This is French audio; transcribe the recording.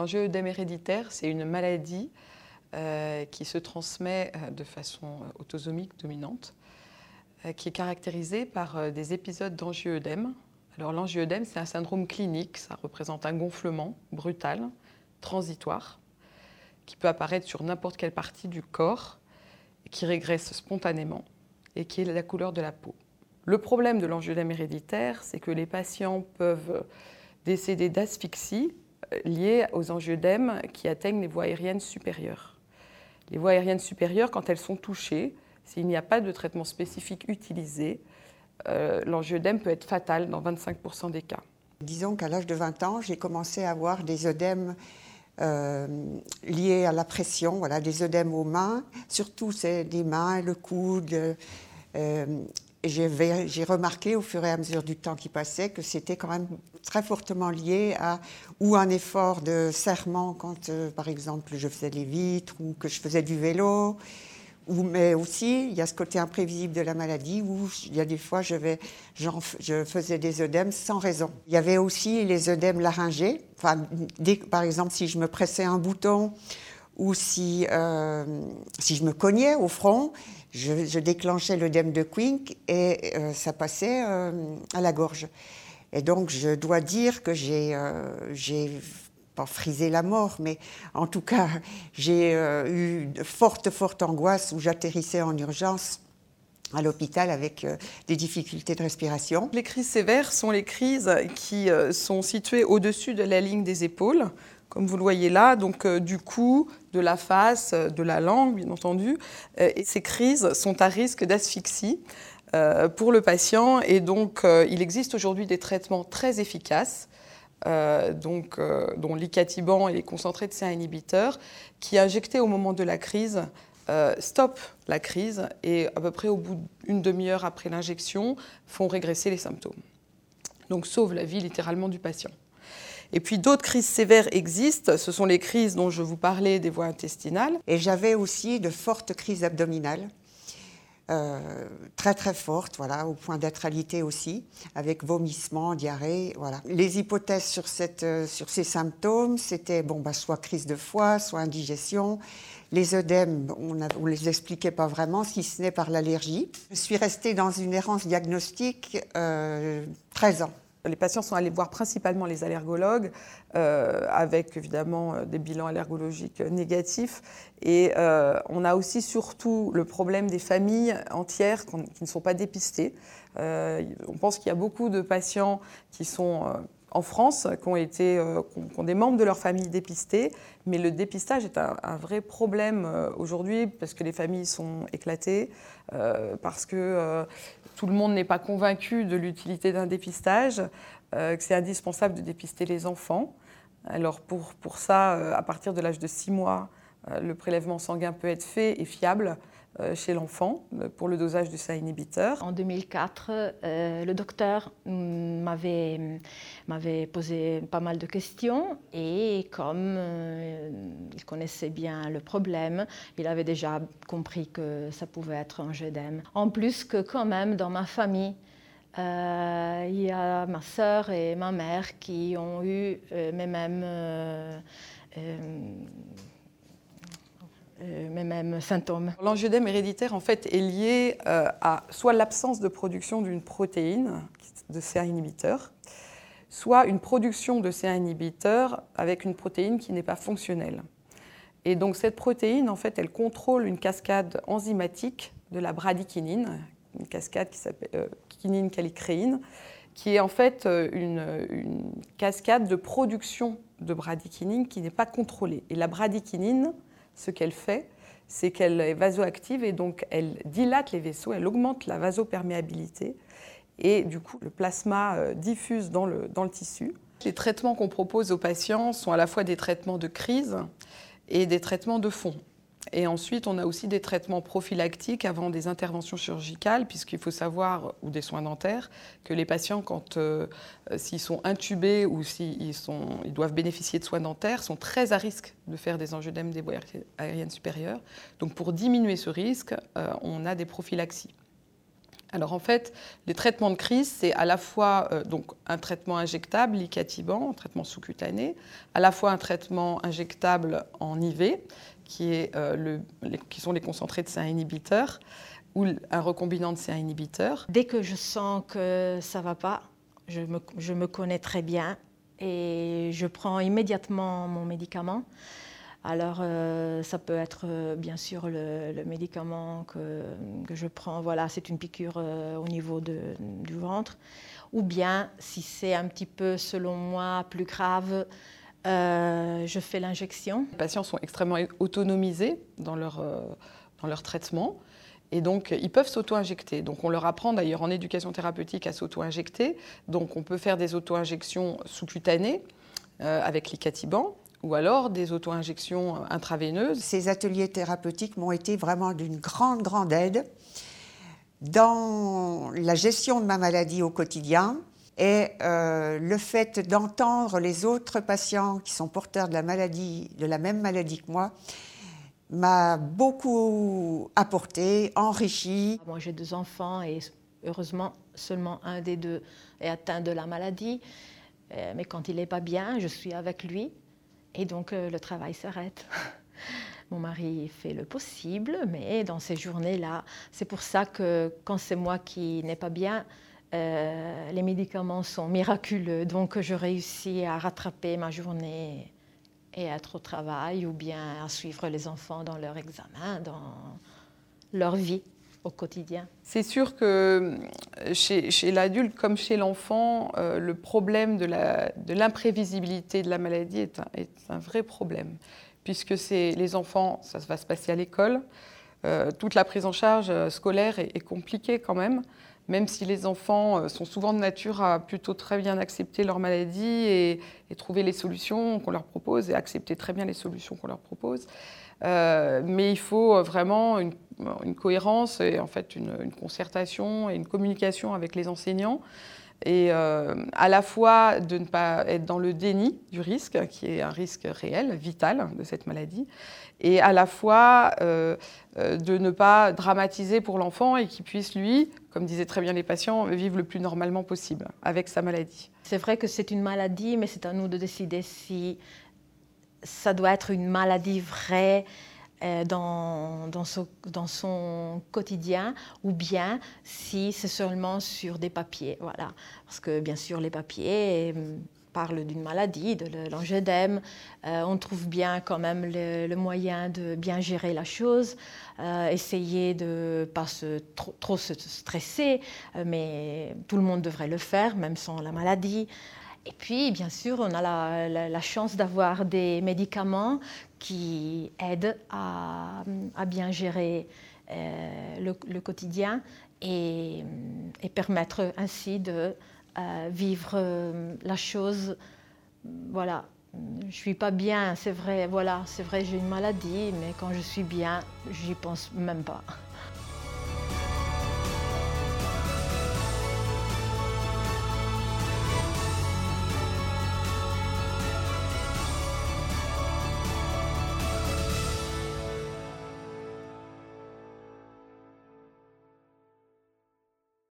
L'angioëdème héréditaire, c'est une maladie euh, qui se transmet euh, de façon euh, autosomique dominante, qui est caractérisée par des épisodes d'angioëdème. Alors l'angioëdème, c'est un syndrome clinique, ça représente un gonflement brutal, transitoire, qui peut apparaître sur n'importe quelle partie du corps, qui régresse spontanément et qui est la couleur de la peau. Le problème de l'angioëdème héréditaire, c'est que les patients peuvent décéder d'asphyxie liées aux angioedèmes qui atteignent les voies aériennes supérieures. Les voies aériennes supérieures, quand elles sont touchées, s'il n'y a pas de traitement spécifique utilisé, euh, l'angioëdème peut être fatal dans 25% des cas. Disons qu'à l'âge de 20 ans, j'ai commencé à avoir des œdèmes euh, liés à la pression, voilà, des œdèmes aux mains, surtout c'est des mains, le coude, j'ai remarqué au fur et à mesure du temps qui passait que c'était quand même très fortement lié à ou un effort de serrement quand, euh, par exemple, je faisais les vitres ou que je faisais du vélo. Mais aussi, il y a ce côté imprévisible de la maladie où il y a des fois, je, faisais des œdèmes sans raison. Il y avait aussi les œdèmes laryngés. Par exemple, si je me pressais un bouton ou si, euh, si je me cognais au front, je, déclenchais l'œdème de Quink et euh, ça passait euh, à la gorge. Et donc, je dois dire que j'ai, j'ai pas frisé la mort, mais en tout cas, j'ai eu de forte, forte angoisse où j'atterrissais en urgence à l'hôpital avec des difficultés de respiration. Les crises sévères sont les crises qui sont situées au-dessus de la ligne des épaules, comme vous le voyez là, donc euh, du cou, de la face, euh, de la langue, bien entendu. Euh, et ces crises sont à risque d'asphyxie pour le patient. Et donc, il existe aujourd'hui des traitements très efficaces. dont l'icatibant et les concentrés de C1 inhibiteurs, qui injectés au moment de la crise stoppent la crise et à peu près au bout d'une demi-heure après l'injection font régresser les symptômes. Donc sauvent la vie littéralement du patient. Et puis d'autres crises sévères existent, ce sont les crises dont je vous parlais des voies intestinales. Et j'avais aussi de fortes crises abdominales. Euh, très très fortes, voilà, au point d'être aussi, avec vomissements, diarrhée, voilà. Les hypothèses sur, euh, ces symptômes, c'était bon, bah, soit crise de foie, soit indigestion. Les œdèmes, on ne les expliquait pas vraiment, si ce n'est par l'allergie. Je suis restée dans une errance diagnostique euh, 13 ans. Les patients sont allés voir principalement les allergologues, euh, avec évidemment euh, des bilans allergologiques négatifs. Et euh, on a aussi surtout le problème des familles entières qui ne sont pas dépistées. on pense qu'il y a beaucoup de patients qui sont en France qui ont, été, ont des membres de leur famille dépistés, mais le dépistage est un, vrai problème aujourd'hui parce que les familles sont éclatées, parce que tout le monde n'est pas convaincu de l'utilité d'un dépistage, euh, que c'est indispensable de dépister les enfants. Alors pour, pour ça, euh, à partir de l'âge de 6 mois, euh, le prélèvement sanguin peut être fait et fiable euh, chez l'enfant euh, pour le dosage du CA inhibiteur. En 2004, euh, le docteur m'avait, m'avait posé pas mal de questions et comme il connaissait bien le problème, il avait déjà compris que ça pouvait être un GEDEM. En plus que quand même dans ma famille, il y a ma sœur et ma mère qui ont eu mes mêmes euh, mêmes symptômes. L'angioedème héréditaire en fait est lié euh, à soit l'absence de production d'une protéine de CA inhibiteur, soit une production de CA inhibiteur avec une protéine qui n'est pas fonctionnelle. Et donc cette protéine, en fait, elle contrôle une cascade enzymatique de la bradykinine, une cascade qui s'appelle euh, kinine calicréine, qui est en fait une, une, cascade de production de bradykinine qui n'est pas contrôlée. Et la bradykinine, ce qu'elle fait, c'est qu'elle est vasoactive et donc elle dilate les vaisseaux, elle augmente la vasoperméabilité et du coup le plasma euh, diffuse dans le, dans le tissu. Les traitements qu'on propose aux patients sont à la fois des traitements de crise et des traitements de fond. Et ensuite, on a aussi des traitements prophylactiques avant des interventions chirurgicales, puisqu'il faut savoir, ou des soins dentaires, que les patients, quand euh, s'ils sont intubés ou s'ils ils doivent bénéficier de soins dentaires, sont très à risque de faire des angioedèmes des voies aériennes supérieures. Donc pour diminuer ce risque, euh, on a des prophylaxies. Alors en fait, les traitements de crise, c'est à la fois euh, donc, un traitement injectable, l'icatibant, un traitement sous-cutané, à la fois un traitement injectable en IV, qui, est, euh, le, qui sont les concentrés de C1 inhibiteurs, ou un recombinant de C1 inhibiteur. Dès que je sens que ça ne va pas, je me, je me connais très bien et je prends immédiatement mon médicament. Alors, euh, ça peut être euh, bien sûr le, médicament que, je prends, voilà, c'est une piqûre euh, au niveau du ventre. Ou bien, si c'est un petit peu, selon moi, plus grave, je fais l'injection. Les patients sont extrêmement autonomisés dans leur, dans leur traitement. Et donc, ils peuvent s'auto-injecter. Donc, on leur apprend d'ailleurs en éducation thérapeutique à s'auto-injecter. Donc, on peut faire des auto-injections sous-cutanées avec l'icatiban ou alors des auto-injections intraveineuses. Ces ateliers thérapeutiques m'ont été vraiment d'une grande, grande aide dans la gestion de ma maladie au quotidien. Et euh, le fait d'entendre les autres patients qui sont porteurs de la maladie, de la même maladie que moi, m'a beaucoup apporté, enrichi. Moi, j'ai deux enfants et heureusement, seulement un des deux est atteint de la maladie. Euh, mais quand il n'est pas bien, je suis avec lui. Et donc euh, le travail s'arrête. Mon mari fait le possible, mais dans ces journées-là, c'est pour ça que quand c'est moi qui n'ai pas bien, euh, les médicaments sont miraculeux. Donc je réussis à rattraper ma journée et être au travail ou bien à suivre les enfants dans leur examen, dans leur vie au quotidien. C'est sûr que euh, chez, l'adulte comme chez l'enfant, euh, le problème de l'imprévisibilité de, la maladie est un, vrai problème, puisque les enfants, ça va se passer à l'école. Euh, toute la prise en charge scolaire est, compliquée quand même, même si les enfants sont souvent de nature à plutôt très bien accepter leur maladie et, trouver les solutions qu'on leur propose et accepter très bien les solutions qu'on leur propose. Euh, mais il faut vraiment une, cohérence et en fait une, concertation et une communication avec les enseignants. Et euh, à la fois de ne pas être dans le déni du risque, qui est un risque réel, vital de cette maladie, et à la fois euh, euh de ne pas dramatiser pour l'enfant et qu'il puisse, lui, comme disaient très bien les patients, vivre le plus normalement possible avec sa maladie. C'est vrai que c'est une maladie, mais c'est à nous de décider si ça doit être une maladie vraie dans, dans, son, quotidien ou bien si c'est seulement sur des papiers. Voilà. Parce que bien sûr, les papiers euh, parlent d'une maladie, de l'angédème. Euh, on trouve bien quand même le, moyen de bien gérer la chose, euh, essayer de ne pas se, trop, trop, se stresser, euh, mais tout le monde devrait le faire, même sans la maladie. Et puis, bien sûr, on a la, chance d'avoir des médicaments qui aident à, bien gérer euh, le, quotidien et, et, permettre ainsi de euh, vivre euh, la chose. Voilà, je suis pas bien, c'est vrai, voilà, c'est vrai, j'ai une maladie, mais quand je suis bien, j'y pense même pas.